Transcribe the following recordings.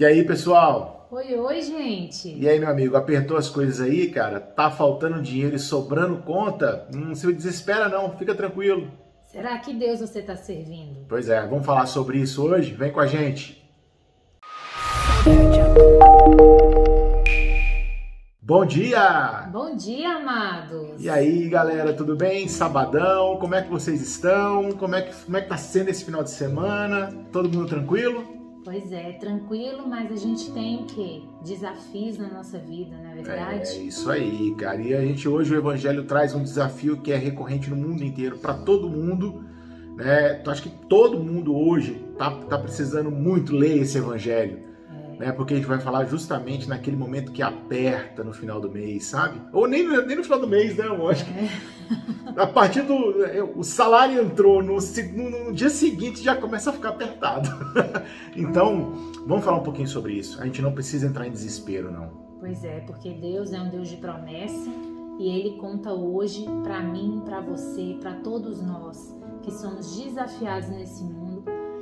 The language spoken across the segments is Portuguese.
E aí, pessoal? Oi, oi, gente. E aí, meu amigo, apertou as coisas aí, cara? Tá faltando dinheiro e sobrando conta? Não se desespera não, fica tranquilo. Será que Deus você está servindo? Pois é, vamos falar sobre isso hoje? Vem com a gente. Bom dia! Bom dia, amados! E aí, galera, tudo bem? Sabadão, como é que vocês estão? Como é que, como é que tá sendo esse final de semana? Todo mundo tranquilo? Pois é, tranquilo, mas a gente tem o quê? Desafios na nossa vida, não é verdade? É isso aí, cara. E a gente hoje o Evangelho traz um desafio que é recorrente no mundo inteiro, para todo mundo. Né? Eu acho que todo mundo hoje tá, tá precisando muito ler esse Evangelho né? Porque a gente vai falar justamente naquele momento que aperta no final do mês, sabe? Ou nem, nem no final do mês, né? Eu acho que é. a partir do. É, o salário entrou, no, no, no dia seguinte já começa a ficar apertado. então, vamos falar um pouquinho sobre isso. A gente não precisa entrar em desespero, não. Pois é, porque Deus é um Deus de promessa e Ele conta hoje para mim, para você, para todos nós que somos desafiados nesse mundo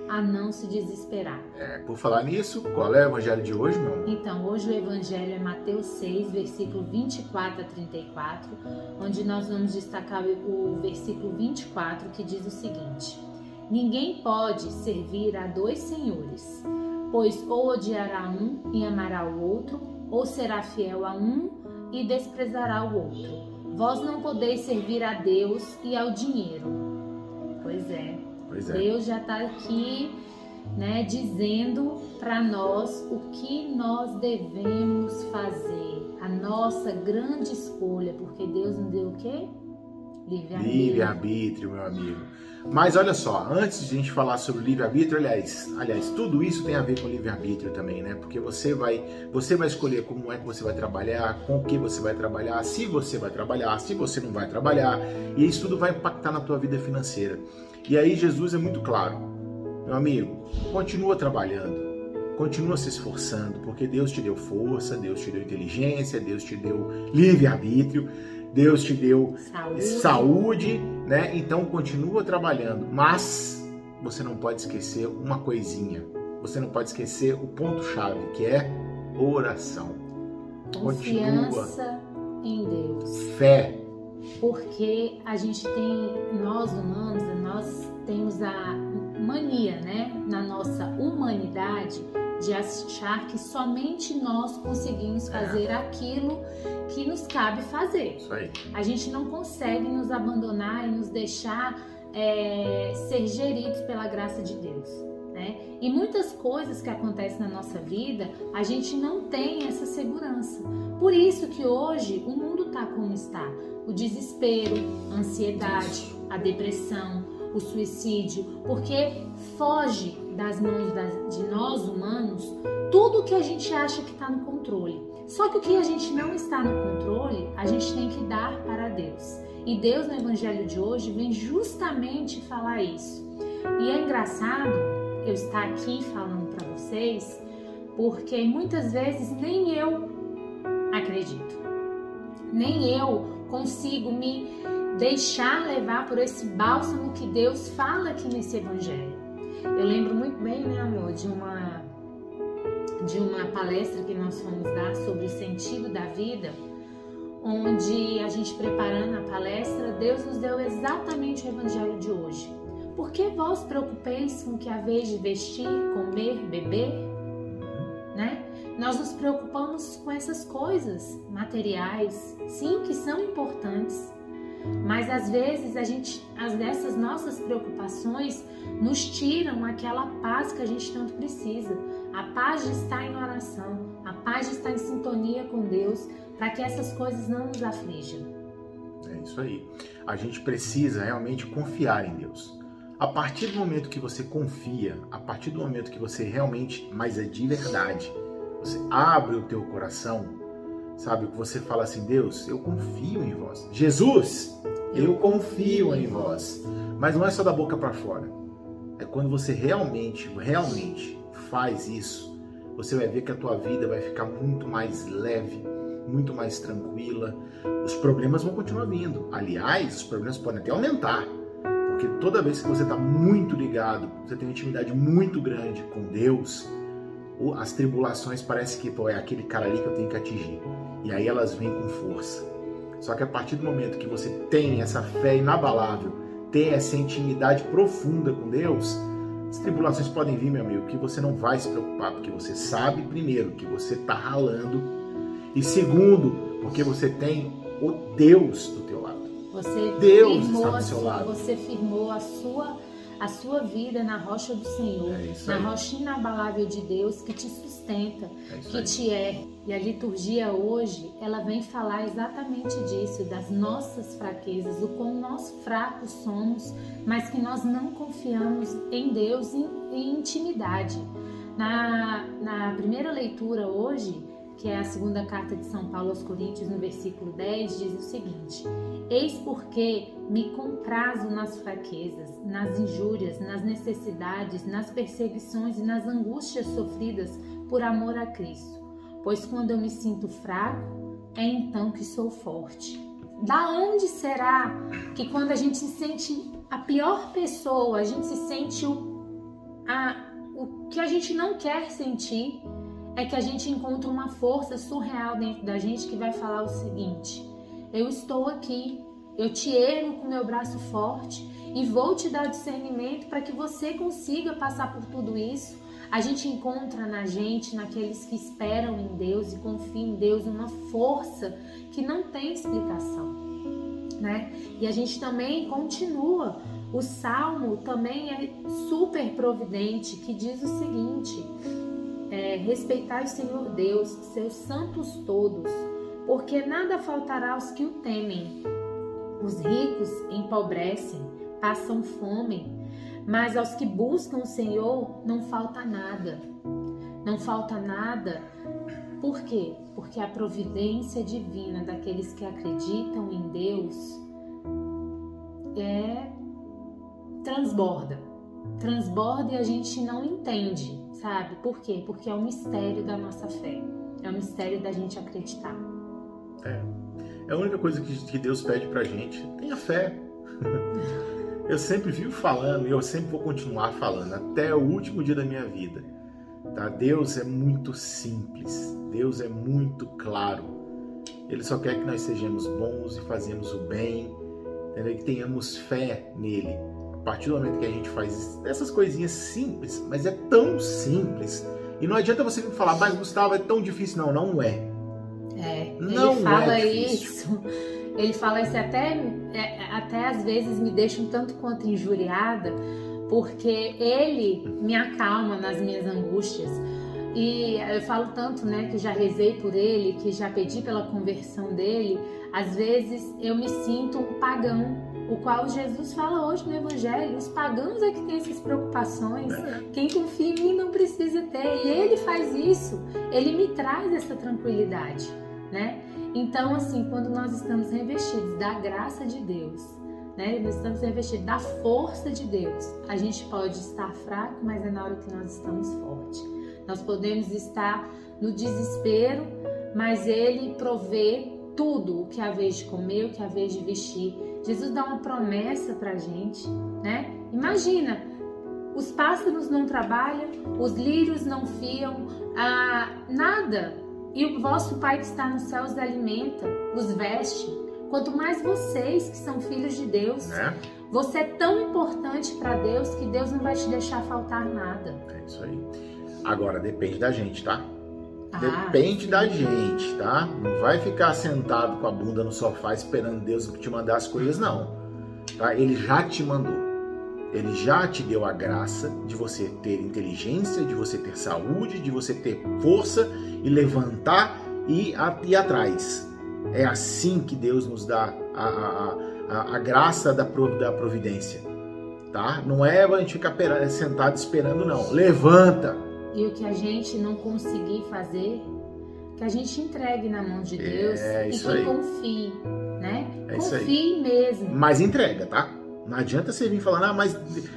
a não se desesperar. É, por falar nisso, qual é o evangelho de hoje, meu amor? Então, hoje o evangelho é Mateus 6, versículo 24 a 34, onde nós vamos destacar o versículo 24 que diz o seguinte: Ninguém pode servir a dois senhores, pois ou odiará um e amará o outro, ou será fiel a um e desprezará o outro. Vós não podeis servir a Deus e ao dinheiro. Pois é. É. Deus já está aqui, né, dizendo para nós o que nós devemos fazer, a nossa grande escolha, porque Deus nos deu o quê? Livre-arbítrio. Livre-arbítrio, meu amigo. Mas olha só, antes de a gente falar sobre livre-arbítrio, aliás, aliás, tudo isso tem a ver com livre-arbítrio também, né? Porque você vai, você vai escolher como é que você vai trabalhar, com o que você vai trabalhar, se você vai trabalhar, se você não vai trabalhar, e isso tudo vai impactar na tua vida financeira. E aí Jesus é muito claro. Meu amigo, continua trabalhando, continua se esforçando, porque Deus te deu força, Deus te deu inteligência, Deus te deu livre-arbítrio, Deus te deu saúde. saúde, né? Então continua trabalhando, mas você não pode esquecer uma coisinha. Você não pode esquecer o ponto-chave, que é oração. Confiança Continua. em Deus. Fé porque a gente tem, nós nós temos a mania, né, na nossa humanidade, de achar que somente nós conseguimos fazer é. aquilo que nos cabe fazer. Isso aí. A gente não consegue nos abandonar e nos deixar é, ser geridos pela graça de Deus. Né? E muitas coisas que acontecem na nossa vida, a gente não tem essa segurança. Por isso que hoje o mundo está como está o desespero, a ansiedade, a depressão, o suicídio, porque foge das mãos de nós humanos tudo que a gente acha que está no controle. Só que o que a gente não está no controle, a gente tem que dar para Deus. E Deus no Evangelho de hoje vem justamente falar isso. E é engraçado eu estar aqui falando para vocês, porque muitas vezes nem eu acredito. Nem eu consigo me deixar levar por esse bálsamo que Deus fala aqui nesse evangelho. Eu lembro muito bem, né, amor, de uma de uma palestra que nós fomos dar sobre o sentido da vida, onde a gente preparando a palestra, Deus nos deu exatamente o evangelho de hoje. Por que vós preocupeis com o que haveis de vestir, comer, beber? Né? Nós nos preocupamos com essas coisas materiais, sim, que são importantes, mas às vezes a gente, as dessas nossas preocupações nos tiram aquela paz que a gente tanto precisa. A paz de estar em oração, a paz de estar em sintonia com Deus, para que essas coisas não nos aflijam. É isso aí. A gente precisa realmente confiar em Deus. A partir do momento que você confia, a partir do momento que você realmente, mas é de verdade, você abre o teu coração, sabe? Que você fala assim, Deus, eu confio em vós. Jesus, eu confio em vós. Mas não é só da boca para fora. É quando você realmente, realmente faz isso, você vai ver que a tua vida vai ficar muito mais leve, muito mais tranquila. Os problemas vão continuar vindo. Aliás, os problemas podem até aumentar. Porque toda vez que você está muito ligado, você tem uma intimidade muito grande com Deus, as tribulações parece que pô, é aquele cara ali que eu tenho que atingir. E aí elas vêm com força. Só que a partir do momento que você tem essa fé inabalável, tem essa intimidade profunda com Deus, as tribulações podem vir, meu amigo, que você não vai se preocupar, porque você sabe, primeiro, que você está ralando, e segundo, porque você tem o Deus do teu lado. Você Deus firmou está do seu lado. Você firmou a sua, a sua vida na rocha do Senhor, É na rocha inabalável de Deus que te sustenta, É que aí. te ergue. E a liturgia hoje, ela vem falar exatamente disso, das nossas fraquezas, o quão nós fracos somos, mas que nós não confiamos em Deus em, em intimidade. Na, na primeira leitura hoje, que é a segunda carta de São Paulo aos Coríntios, no versículo 10, diz o seguinte: Eis porque me comprazo nas fraquezas, nas injúrias, nas necessidades, nas perseguições e nas angústias sofridas por amor a Cristo. Pois quando eu me sinto fraco, é então que sou forte. Da onde será que quando a gente se sente a pior pessoa, a gente se sente o, a, o que a gente não quer sentir, é que a gente encontra uma força surreal dentro da gente que vai falar o seguinte: eu estou aqui, eu te ergo com meu braço forte e vou te dar discernimento para que você consiga passar por tudo isso. A gente encontra na gente, naqueles que esperam em Deus e confiam em Deus, uma força que não tem explicação, né? E a gente também continua. O salmo também é super providente, que diz o seguinte: é, o Senhor Deus, seus santos todos, porque nada faltará aos que o temem. Os ricos empobrecem, passam fome, mas aos que buscam o Senhor não falta nada. Não falta nada. Por quê? Porque a providência divina daqueles que acreditam em Deus é transborda. Transborda e a gente não entende, sabe? Por quê? Porque é o mistério da nossa fé. É o mistério da gente acreditar. É a única coisa que, Deus pede pra gente. Tenha fé. Eu sempre vivo falando e eu sempre vou continuar falando até o último dia da minha vida. Tá? Deus é muito simples. Deus é muito claro. Ele só quer que nós sejamos bons e fazemos o bem, que tenhamos fé nele. A partir do momento que a gente faz essas coisinhas simples, mas é tão simples. E não adianta você me falar, mas Gustavo, é tão difícil. Não, não é. É, Não ele fala é isso. Ele fala isso até, é, até às vezes me deixa um tanto quanto injuriada, porque ele me acalma nas minhas angústias. E eu falo tanto, né, que já rezei por ele, que já pedi pela conversão dele. Às vezes eu me sinto um pagão, o qual Jesus fala hoje no Evangelho. Os pagãos é que têm essas preocupações. Quem confia em mim não precisa ter. E ele faz isso. Ele me traz essa tranquilidade, né? Então, assim, quando nós estamos revestidos da graça de Deus, né? Nós estamos revestidos da força de Deus. A gente pode estar fraco, mas é na hora que nós estamos fortes. Nós podemos estar no desespero, mas Ele provê tudo o que é a vez de comer, o que é a vez de vestir. Jesus dá uma promessa pra gente, né? Imagina, os pássaros não trabalham, os lírios não fiam, ah, nada. E o vosso Pai que está nos céus alimenta, os veste. Quanto mais vocês que são filhos de Deus, Né? você é tão importante para Deus que Deus não vai te deixar faltar nada. É isso aí. Agora, depende da gente, tá? Ah, Depende da gente, tá? Não vai ficar sentado com a bunda no sofá esperando Deus te mandar as coisas, não. Tá? Ele já te mandou. Ele já te deu a graça de você ter inteligência, de você ter saúde, de você ter força e levantar e ir atrás. É assim que Deus nos dá a, a- a- a graça da, prov- da providência. Tá? Não é a gente ficar sentado esperando, não. Levanta! E o que a gente não conseguir fazer, que a gente entregue na mão de Deus É e que aí. confie, né? É confie mesmo. Mas entrega, tá? Não adianta você vir falando, ah, mas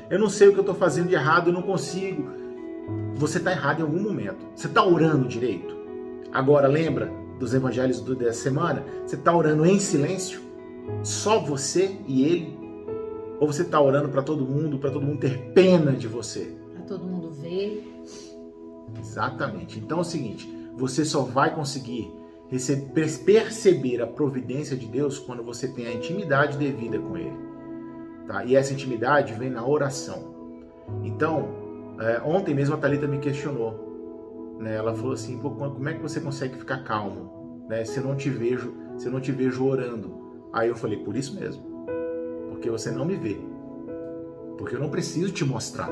eu não sei o que eu tô fazendo de errado, eu não consigo. Você tá errado em algum momento. Você tá orando direito. Agora, lembra dos evangelhos do- dessa semana? Você tá orando em silêncio? Só você e ele? Ou você tá orando para todo mundo, para todo mundo ter pena de você? Exatamente. Então é o seguinte, você só vai conseguir perceber a providência de Deus quando você tem a intimidade devida com Ele. Tá? E essa intimidade vem na oração. Então, é, ontem mesmo a Thalita me questionou. Né? Ela falou assim, como é que você consegue ficar calmo né? se eu não te vejo, se eu não te vejo orando? Aí eu falei, por isso mesmo. Porque você não me vê. Porque eu não preciso te mostrar.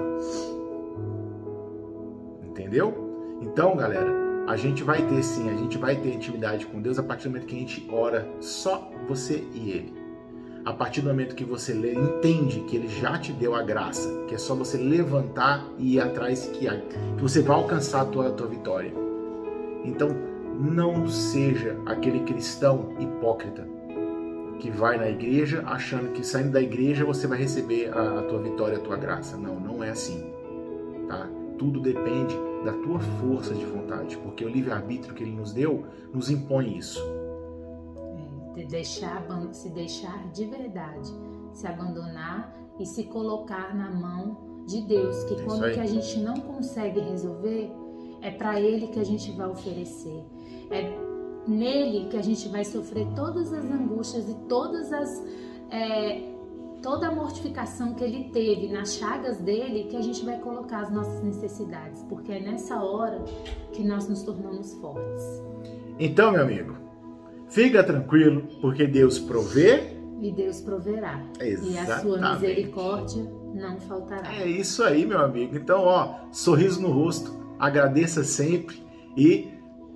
Entendeu? Então, galera, a gente vai ter sim, a gente vai ter intimidade com Deus a partir do momento que a gente ora só você e Ele. A partir do momento que você lê, entende que Ele já te deu a graça, que é só você levantar e ir atrás, que, que você vai alcançar a tua, a tua vitória. Então, não seja aquele cristão hipócrita que vai na igreja achando que saindo da igreja você vai receber a, a tua vitória, a tua graça. Não, não é assim. Tá? Tudo depende da tua força de vontade, porque o livre-arbítrio que ele nos deu nos impõe isso. É, de deixar, se deixar de verdade, se abandonar e se colocar na mão de Deus, que é quando que a gente não consegue resolver, é para Ele que a gente vai oferecer. É nele que a gente vai sofrer todas as angústias e todas as é, toda a mortificação que ele teve nas chagas dele, que a gente vai colocar as nossas necessidades, porque é nessa hora que nós nos tornamos fortes. Então, meu amigo, fica tranquilo, porque Deus provê e Deus proverá. Exatamente. E a sua misericórdia não faltará. É isso aí, meu amigo. Então, ó, sorriso no rosto, agradeça sempre e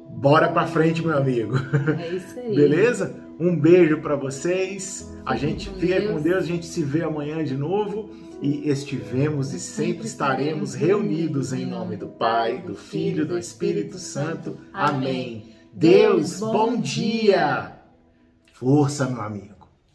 bora para frente, meu amigo. É isso aí. Beleza? Um beijo para vocês. A gente fica Deus. com Deus. A gente se vê amanhã de novo. E estivemos e sempre estaremos reunidos em nome do Pai, do Filho, do Espírito Santo. Amém. Deus, bom dia. Força, meu amigo.